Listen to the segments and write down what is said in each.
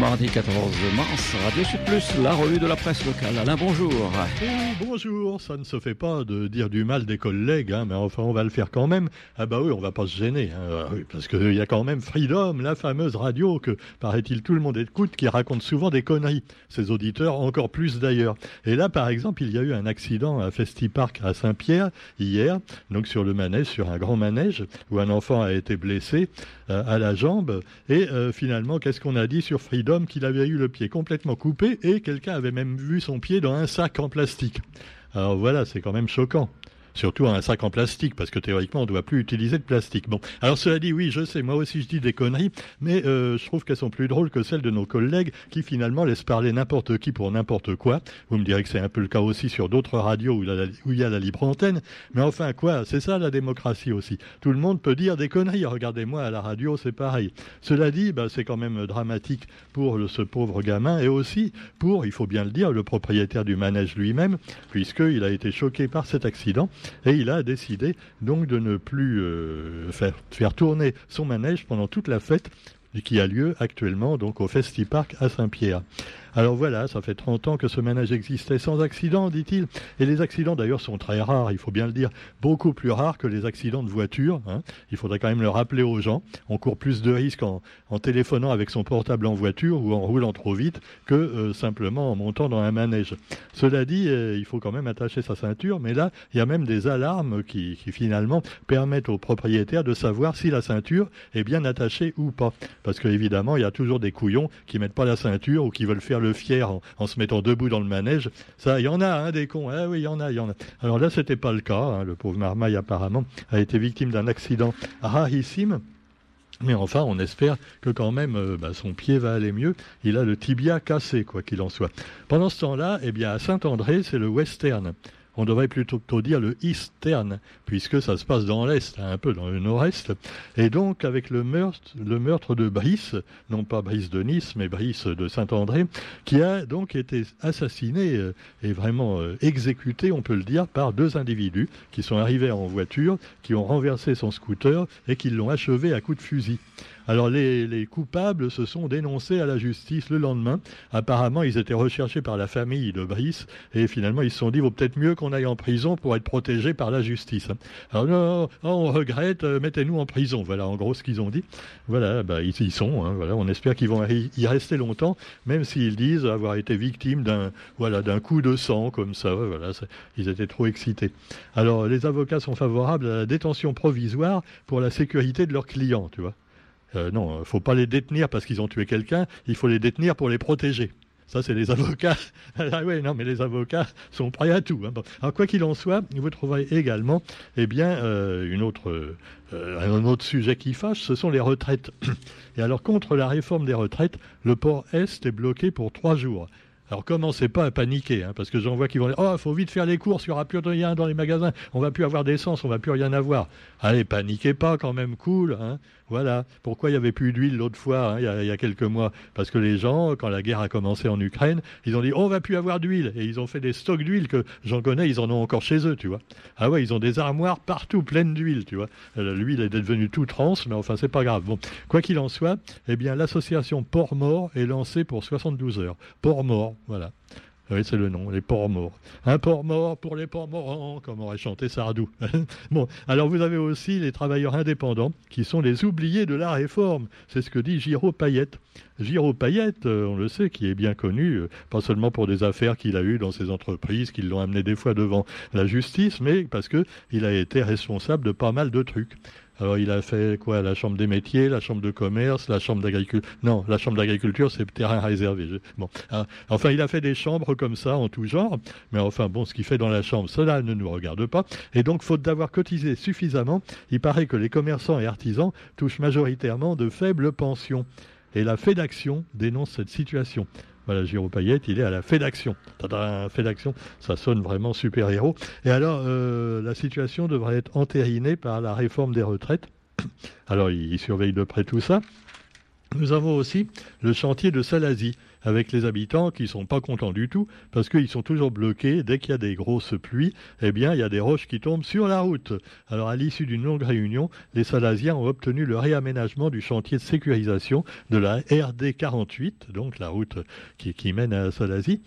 Mardi 14 mars, Radio Sud Plus, la revue de la presse locale. Alain, bonjour. Bonjour. Ça ne se fait pas de dire du mal des collègues, hein, mais enfin, on va le faire quand même. Ah bah oui, on va pas se gêner, hein, ah parce qu'il y a quand même Freedom, la fameuse radio que, paraît-il, tout le monde écoute, qui raconte souvent des conneries. Ses auditeurs, encore plus d'ailleurs. Et là, par exemple, il y a eu un accident à Festipark à Saint-Pierre hier, donc sur le manège, sur un grand manège, où un enfant a été blessé euh, à la jambe. Et euh, finalement, qu'est-ce qu'on a dit sur Freedom? Qu'il avait eu le pied complètement coupé et quelqu'un avait même vu son pied dans un sac en plastique. Alors voilà, c'est quand même choquant surtout un sac en plastique, parce que théoriquement, on ne doit plus utiliser de plastique. Bon, alors cela dit, oui, je sais, moi aussi je dis des conneries, mais euh, je trouve qu'elles sont plus drôles que celles de nos collègues qui finalement laissent parler n'importe qui pour n'importe quoi. Vous me direz que c'est un peu le cas aussi sur d'autres radios où, il y a la libre antenne, mais enfin quoi, c'est ça la démocratie aussi. Tout le monde peut dire des conneries. Regardez-moi à la radio, c'est pareil. Cela dit, bah, c'est quand même dramatique pour ce pauvre gamin et aussi pour, il faut bien le dire, le propriétaire du manège lui-même, puisqu'il a été choqué par cet accident et il a décidé donc de ne plus euh, faire, tourner son manège pendant toute la fête qui a lieu actuellement donc au Festipark à Saint-Pierre. Alors voilà, ça fait 30 ans que ce manège existait sans accident, dit-il. Et les accidents d'ailleurs sont très rares, il faut bien le dire, beaucoup plus rares que les accidents de voiture. Hein. Il faudrait quand même le rappeler aux gens. On court plus de risques en, téléphonant avec son portable en voiture ou en roulant trop vite que euh, simplement en montant dans un manège. Cela dit, euh, il faut quand même attacher sa ceinture, mais là, il y a même des alarmes qui, finalement permettent aux propriétaires de savoir si la ceinture est bien attachée ou pas. Parce qu'évidemment, il y a toujours des couillons qui mettent pas la ceinture ou qui veulent faire le fier en, se mettant debout dans le manège. Ça, il y en a, hein, des cons. Ah oui, y en a, y en a. Alors là, c'était pas le cas. Hein. Le pauvre Marmaille, apparemment, a été victime d'un accident rarissime. Mais enfin, on espère que quand même euh, bah, son pied va aller mieux. Il a le tibia cassé, quoi qu'il en soit. Pendant ce temps-là, eh bien, à Saint-André, c'est le western on devrait plutôt dire le eastern, puisque ça se passe dans l'est, un peu dans le nord-est. Et donc, avec le meurtre, le meurtre de Brice, non pas Brice de Nice, mais Brice de Saint-André, qui a donc été assassiné euh, et vraiment euh, exécuté, on peut le dire, par deux individus qui sont arrivés en voiture, qui ont renversé son scooter et qui l'ont achevé à coups de fusil. Alors les, coupables se sont dénoncés à la justice le lendemain. Apparemment, ils étaient recherchés par la famille de Brice et finalement ils se sont dit vaut peut-être mieux qu'on aille en prison pour être protégé par la justice. Alors non, on regrette, euh, mettez-nous en prison. Voilà en gros ce qu'ils ont dit. Voilà, bah, ils y sont. Hein, voilà, on espère qu'ils vont y rester longtemps, même s'ils disent avoir été victimes d'un voilà coup de sang comme ça. Voilà, ils étaient trop excités. Alors les avocats sont favorables à la détention provisoire pour la sécurité de leurs clients, tu vois. Euh, non, il ne faut pas les détenir parce qu'ils ont tué quelqu'un, il faut les détenir pour les protéger. Ça, c'est les avocats. ah oui, non, mais les avocats sont prêts à tout. Hein. Alors, quoi qu'il en soit, vous trouverez également, eh bien, euh, une autre, euh, un autre sujet qui fâche, ce sont les retraites. Et alors, contre la réforme des retraites, le port Est est bloqué pour trois jours. Alors commencez pas à paniquer, hein, parce que j'en vois qui vont dire Oh, il faut vite faire les courses, il n'y aura plus rien dans les magasins, on va plus avoir d'essence, on va plus rien avoir. Allez, paniquez pas quand même, cool. Hein. Voilà. Pourquoi il n'y avait plus d'huile l'autre fois, hein, il, y a, quelques mois? Parce que les gens, quand la guerre a commencé en Ukraine, ils ont dit On va plus avoir d'huile. Et ils ont fait des stocks d'huile que j'en connais, ils en ont encore chez eux, tu vois. Ah ouais, ils ont des armoires partout pleines d'huile, tu vois. Euh, l'huile est devenue tout trans, mais enfin, c'est pas grave. Quoi qu'il en soit, eh bien, l'association Port-Mort est lancée pour 72 heures. Port-Mort, voilà. Oui, c'est le nom, les porcs morts. Un porc mort pour les porcs morts, comme aurait chanté Sardou. bon, alors vous avez aussi les travailleurs indépendants, qui sont les oubliés de la réforme. C'est ce que dit Giraud Payette. Giraud Payette, euh, on le sait, qui est bien connu, euh, pas seulement pour des affaires qu'il a eues dans ses entreprises, qui l'ont amené des fois devant la justice, mais parce qu'il a été responsable de pas mal de trucs. Alors il a fait quoi? La chambre des métiers, la chambre de commerce, la chambre d'agriculture. Non, la chambre d'agriculture, c'est terrain réservé. Bon, hein. enfin il a fait des chambres comme ça en tout genre. Mais enfin bon, ce qu'il fait dans la chambre, cela ne nous regarde pas. Et donc, faute d'avoir cotisé suffisamment, il paraît que les commerçants et artisans touchent majoritairement de faibles pensions. Et la FEDAction dénonce cette situation. Voilà, Giro Payette, il est à la FEDAction. Un fait d'action, ça sonne vraiment super-héros. Et alors, euh, la situation devrait être entérinée par la réforme des retraites. Alors, il, surveille de près tout ça. Nous avons aussi le chantier de Salazie. Avec les habitants qui sont pas contents du tout parce qu'ils sont toujours bloqués. Dès qu'il y a des grosses pluies, eh bien, il y a des roches qui tombent sur la route. Alors, à l'issue d'une longue réunion, les Salasiens ont obtenu le réaménagement du chantier de sécurisation de la RD 48, donc la route qui, qui mène à Salazie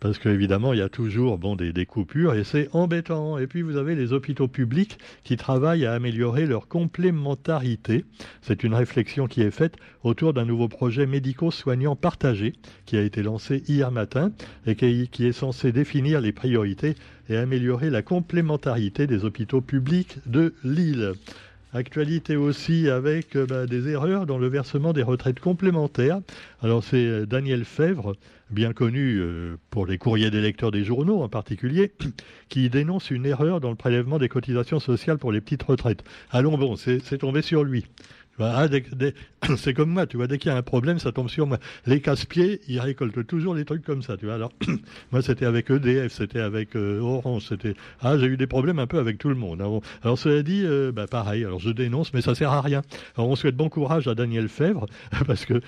parce qu'évidemment, il y a toujours bon, des, coupures et c'est embêtant. Et puis, vous avez les hôpitaux publics qui travaillent à améliorer leur complémentarité. C'est une réflexion qui est faite autour d'un nouveau projet médico-soignant partagé qui a été lancé hier matin et qui, qui est censé définir les priorités et améliorer la complémentarité des hôpitaux publics de l'île. Actualité aussi avec euh, bah, des erreurs dans le versement des retraites complémentaires. Alors c'est euh, Daniel Fèvre, bien connu euh, pour les courriers des lecteurs des journaux en particulier, qui dénonce une erreur dans le prélèvement des cotisations sociales pour les petites retraites. Allons bon, c'est tombé sur lui. Ah, c'est comme moi, tu vois, dès qu'il y a un problème, ça tombe sur moi. Les casse-pieds, ils récoltent toujours des trucs comme ça, tu vois. Alors, moi, c'était avec EDF, c'était avec euh, Orange, c'était. Ah, j'ai eu des problèmes un peu avec tout le monde. Alors, alors cela dit, euh, bah, pareil, alors je dénonce, mais ça sert à rien. Alors, on souhaite bon courage à Daniel Fèvre, parce que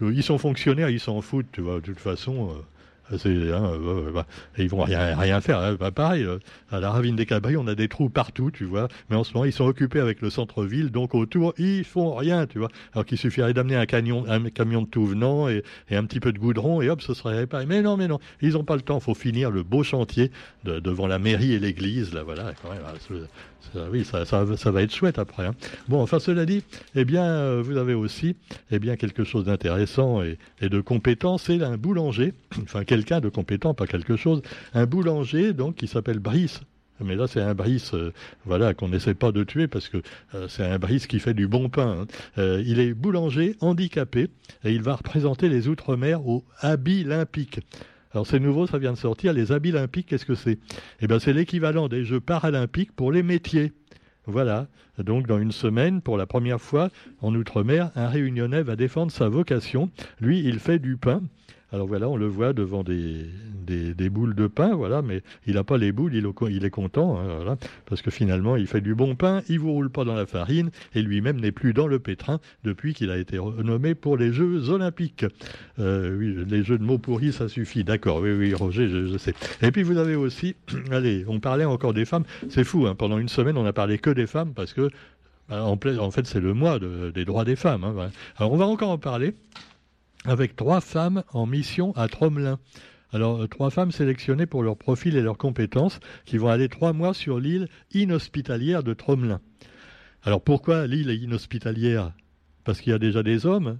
ils sont fonctionnaires, ils s'en foutent, tu vois, de toute façon. Euh, hein, bah, ils vont rien, rien faire. Hein. Bah, pareil, euh, à la ravine des Cabris, on a des trous partout, tu vois. Mais en ce moment, ils sont occupés avec le centre-ville, donc autour, ils font rien, tu vois. Alors qu'il suffirait d'amener un, camion, un camion de tout venant et, un petit peu de goudron et hop, ce serait réparé. Mais non, mais non, ils n'ont pas le temps. Il faut finir le beau chantier devant la mairie et l'église, là, voilà. Même, oui, ça, ça, va être chouette après. Hein. Bon, enfin, cela dit, eh bien, euh, vous avez aussi eh bien, quelque chose d'intéressant et, de compétent, c'est un boulanger, enfin quelqu'un de compétent, pas quelque chose, un boulanger donc qui s'appelle Brice mais là, c'est un Brice, euh, voilà, qu'on n'essaie pas de tuer parce que euh, c'est un Brice qui fait du bon pain. Hein. il est boulanger handicapé et il va représenter les Outre-mer au Habit Olympique. Alors c'est nouveau, ça vient de sortir. Les habits olympiques, qu'est-ce que c'est? Eh bien c'est l'équivalent des Jeux paralympiques pour les métiers. Voilà. Donc dans une semaine, pour la première fois en Outre-mer, un Réunionnais va défendre sa vocation. Lui, il fait du pain. Alors voilà, on le voit devant des, des, boules de pain, voilà, mais il n'a pas les boules, il, est content, hein, parce que finalement, il fait du bon pain, il vous roule pas dans la farine, et lui-même n'est plus dans le pétrin depuis qu'il a été renommé pour les Jeux Olympiques. Euh, oui, les jeux de mots pourris, ça suffit, d'accord, oui, oui, Roger, je, sais. Et puis vous avez aussi, allez, on parlait encore des femmes, c'est fou, hein, pendant une semaine, on a parlé que des femmes, parce que bah, en, fait, c'est le mois des droits des femmes. Hein, Alors, on va encore en parler avec trois femmes en mission à Tromelin. Alors, euh, trois femmes sélectionnées pour leur profil et leurs compétences qui vont aller trois mois sur l'île inhospitalière de Tromelin. Alors, pourquoi l'île est inhospitalière? Parce qu'il y a déjà des hommes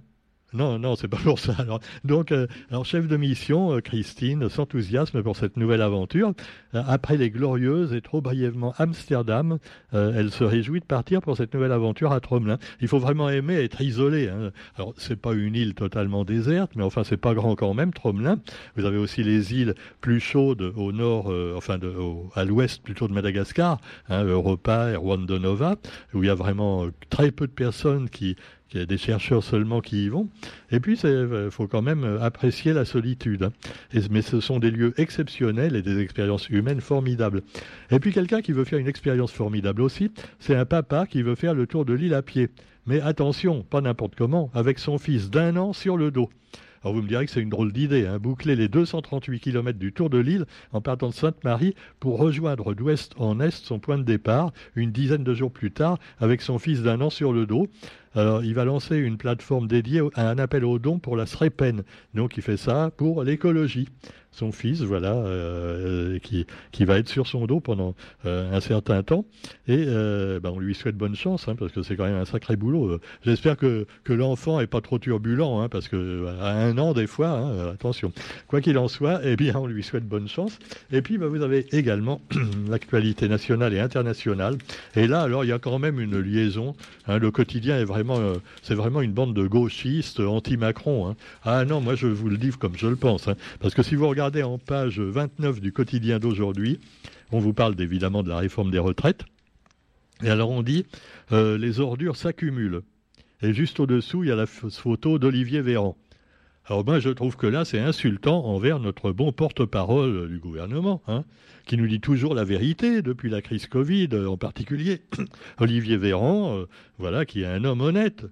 non, non, c'est pas pour ça. Donc, euh, alors chef de mission, euh, Christine, s'enthousiasme pour cette nouvelle aventure. Euh, après les glorieuses et trop brièvement Amsterdam, elle se réjouit de partir pour cette nouvelle aventure à Tromelin. Il faut vraiment aimer être isolé. Hein. Alors, c'est pas une île totalement déserte, mais enfin, c'est pas grand quand même, Tromelin. Vous avez aussi les îles plus chaudes au nord, enfin, à l'ouest plutôt de Madagascar, hein, Europa et Rwanda Nova, où il y a vraiment très peu de personnes qui il y a des chercheurs seulement qui y vont. Et puis, il euh, faut quand même euh, apprécier la solitude. Hein. mais ce sont des lieux exceptionnels et des expériences humaines formidables. Et puis, quelqu'un qui veut faire une expérience formidable aussi, c'est un papa qui veut faire le tour de l'île à pied. Mais attention, pas n'importe comment, avec son fils d'un an sur le dos. Alors vous me direz que c'est une drôle d'idée, hein, boucler les 238 km du tour de l'île en partant de Sainte-Marie pour rejoindre d'ouest en est son point de départ une dizaine de jours plus tard avec son fils d'un an sur le dos. Alors, il va lancer une plateforme dédiée à un appel aux dons pour la SREPEN. Donc, il fait ça pour l'écologie son fils, voilà, euh, euh, qui, qui va être sur son dos pendant euh, un certain temps. Et ben, on lui souhaite bonne chance, hein, parce que c'est quand même un sacré boulot. J'espère que, que l'enfant est pas trop turbulent, hein, parce que à un an des fois, hein, attention. Quoi qu'il en soit, eh bien, on lui souhaite bonne chance. Et puis, ben, vous avez également l'actualité nationale et internationale. Et là, alors, il y a quand même une liaison. le quotidien est vraiment, c'est vraiment une bande de gauchistes anti-Macron. Ah non, moi je vous le dis comme je le pense, parce que si vous regardez regardez en page 29 du quotidien d'aujourd'hui, on vous parle évidemment de la réforme des retraites. Et alors on dit euh, les ordures s'accumulent. Et juste au-dessous, il y a la photo d'Olivier Véran. Alors moi, je trouve que là, c'est insultant envers notre bon porte-parole du gouvernement, hein, qui nous dit toujours la vérité depuis la crise Covid en particulier. Olivier Véran, euh, voilà, qui est un homme honnête.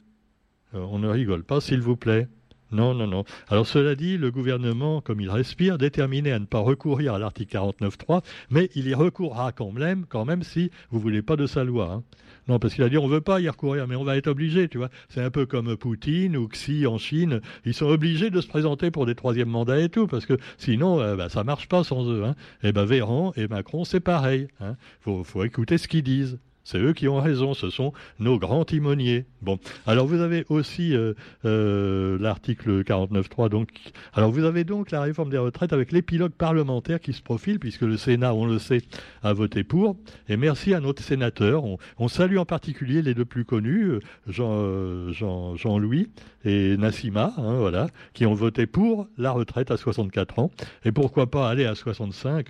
Euh, on ne rigole pas, s'il vous plaît. Non, non, non. Alors cela dit, le gouvernement, comme il respire, déterminé à ne pas recourir à l'article 49.3, mais il y recourra quand même, quand même si vous voulez pas de sa loi. Hein. Non, parce qu'il a dit on veut pas y recourir, mais on va être obligé, tu vois. C'est un peu comme Poutine ou Xi en Chine. Ils sont obligés de se présenter pour des troisièmes mandats et tout, parce que sinon, euh, bah, ça marche pas sans eux. Hein. Et ben Véran et Macron, c'est pareil. Hein. Faut, faut écouter ce qu'ils disent. C'est eux qui ont raison, ce sont nos grands timoniers. Bon, alors vous avez aussi euh, euh, l'article 49.3. Donc, alors vous avez donc la réforme des retraites avec l'épilogue parlementaire qui se profile, puisque le Sénat, on le sait, a voté pour. Et merci à notre sénateur. On, salue en particulier les deux plus connus, euh, Jean, Jean, Jean-Louis et Nassima, hein, voilà, qui ont voté pour la retraite à 64 ans. Et pourquoi pas aller à 65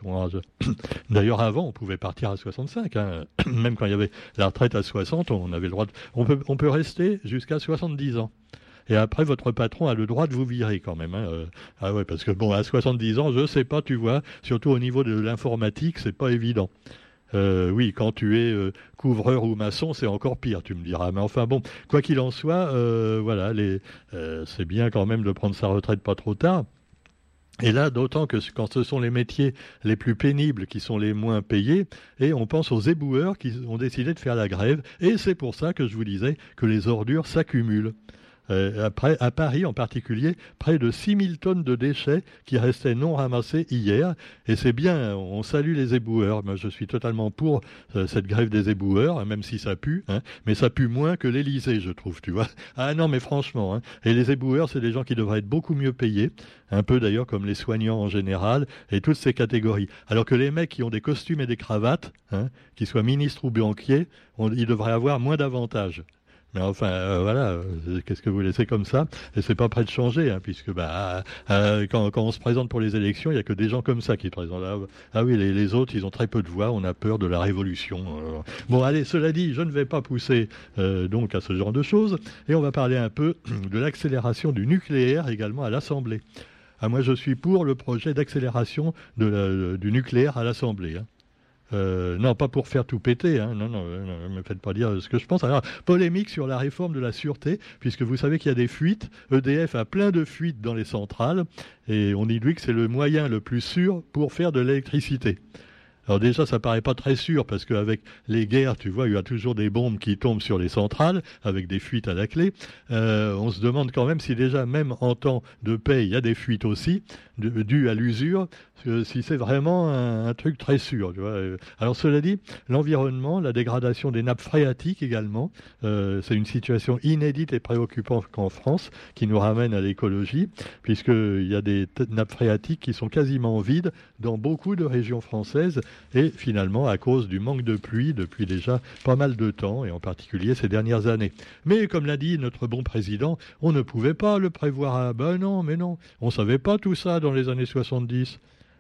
D'ailleurs, avant, on pouvait partir à 65, hein, même quand il y avait la retraite à 60, on avait le droit de... on, peut, on peut rester jusqu'à 70 ans. Et après, votre patron a le droit de vous virer quand même. Hein. Euh, ah ouais, parce que bon, à 70 ans, je sais pas, tu vois, surtout au niveau de l'informatique, c'est pas évident. Euh, oui, quand tu es euh, couvreur ou maçon, c'est encore pire, tu me diras. Mais enfin bon, quoi qu'il en soit, voilà, c'est bien quand même de prendre sa retraite pas trop tard. Et là, d'autant que quand ce sont les métiers les plus pénibles qui sont les moins payés, et on pense aux éboueurs qui ont décidé de faire la grève, et c'est pour ça que je vous disais que les ordures s'accumulent. Euh, après, à Paris en particulier, près de 6000 tonnes de déchets qui restaient non ramassés hier. Et c'est bien, on salue les éboueurs. Moi, je suis totalement pour euh, cette grève des éboueurs, même si ça pue. Hein. mais ça pue moins que l'Élysée, je trouve, tu vois. Ah non, mais franchement. Hein. et les éboueurs, c'est des gens qui devraient être beaucoup mieux payés. Un peu d'ailleurs comme les soignants en général et toutes ces catégories. Alors que les mecs qui ont des costumes et des cravates, hein, qu'ils soient ministres ou banquiers, ils devraient avoir moins d'avantages. Mais enfin, euh, voilà, euh, qu'est-ce que vous laissez comme ça? Et c'est pas prêt de changer, hein, puisque bah, euh, quand, on se présente pour les élections, il n'y a que des gens comme ça qui présentent. Ah, ah oui, les, autres, ils ont très peu de voix, on a peur de la révolution. Bon, allez, cela dit, je ne vais pas pousser donc à ce genre de choses, et on va parler un peu de l'accélération du nucléaire également à l'Assemblée. Ah, moi, je suis pour le projet d'accélération du nucléaire à l'Assemblée. Hein. Euh, non, pas pour faire tout péter. Hein. Non, non, ne me faites pas dire ce que je pense. Alors, polémique sur la réforme de la sûreté, puisque vous savez qu'il y a des fuites. EDF a plein de fuites dans les centrales, et on dit lui que c'est le moyen le plus sûr pour faire de l'électricité. Alors déjà, ça paraît pas très sûr parce qu'avec les guerres, tu vois, il y a toujours des bombes qui tombent sur les centrales avec des fuites à la clé. Euh, on se demande quand même si déjà, même en temps de paix, il y a des fuites aussi dues à l'usure si c'est vraiment un, truc très sûr. Tu vois. Alors cela dit, l'environnement, la dégradation des nappes phréatiques également, euh, c'est une situation inédite et préoccupante qu'en France, qui nous ramène à l'écologie, puisqu'il y a des nappes phréatiques qui sont quasiment vides dans beaucoup de régions françaises, et finalement à cause du manque de pluie depuis déjà pas mal de temps, et en particulier ces dernières années. Mais comme l'a dit notre bon président, on ne pouvait pas le prévoir. Ah ben non, mais non, on savait pas tout ça dans les années 70.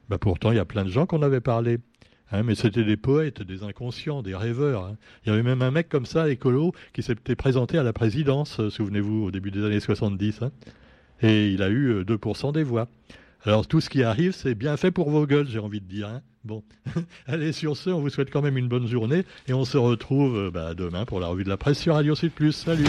Bah pourtant, il y a plein de gens qu'on avait parlé. Hein, mais c'était des poètes, des inconscients, des rêveurs. Hein. Il y avait même un mec comme ça, écolo, qui s'était présenté à la présidence, euh, souvenez-vous, au début des années 70. Hein. et il a eu 2% euh, des voix. Alors tout ce qui arrive, c'est bien fait pour vos gueules, j'ai envie de dire. Bon, allez sur ce, on vous souhaite quand même une bonne journée et on se retrouve euh, bah, demain pour la revue de la presse sur Radio Sud Plus. Salut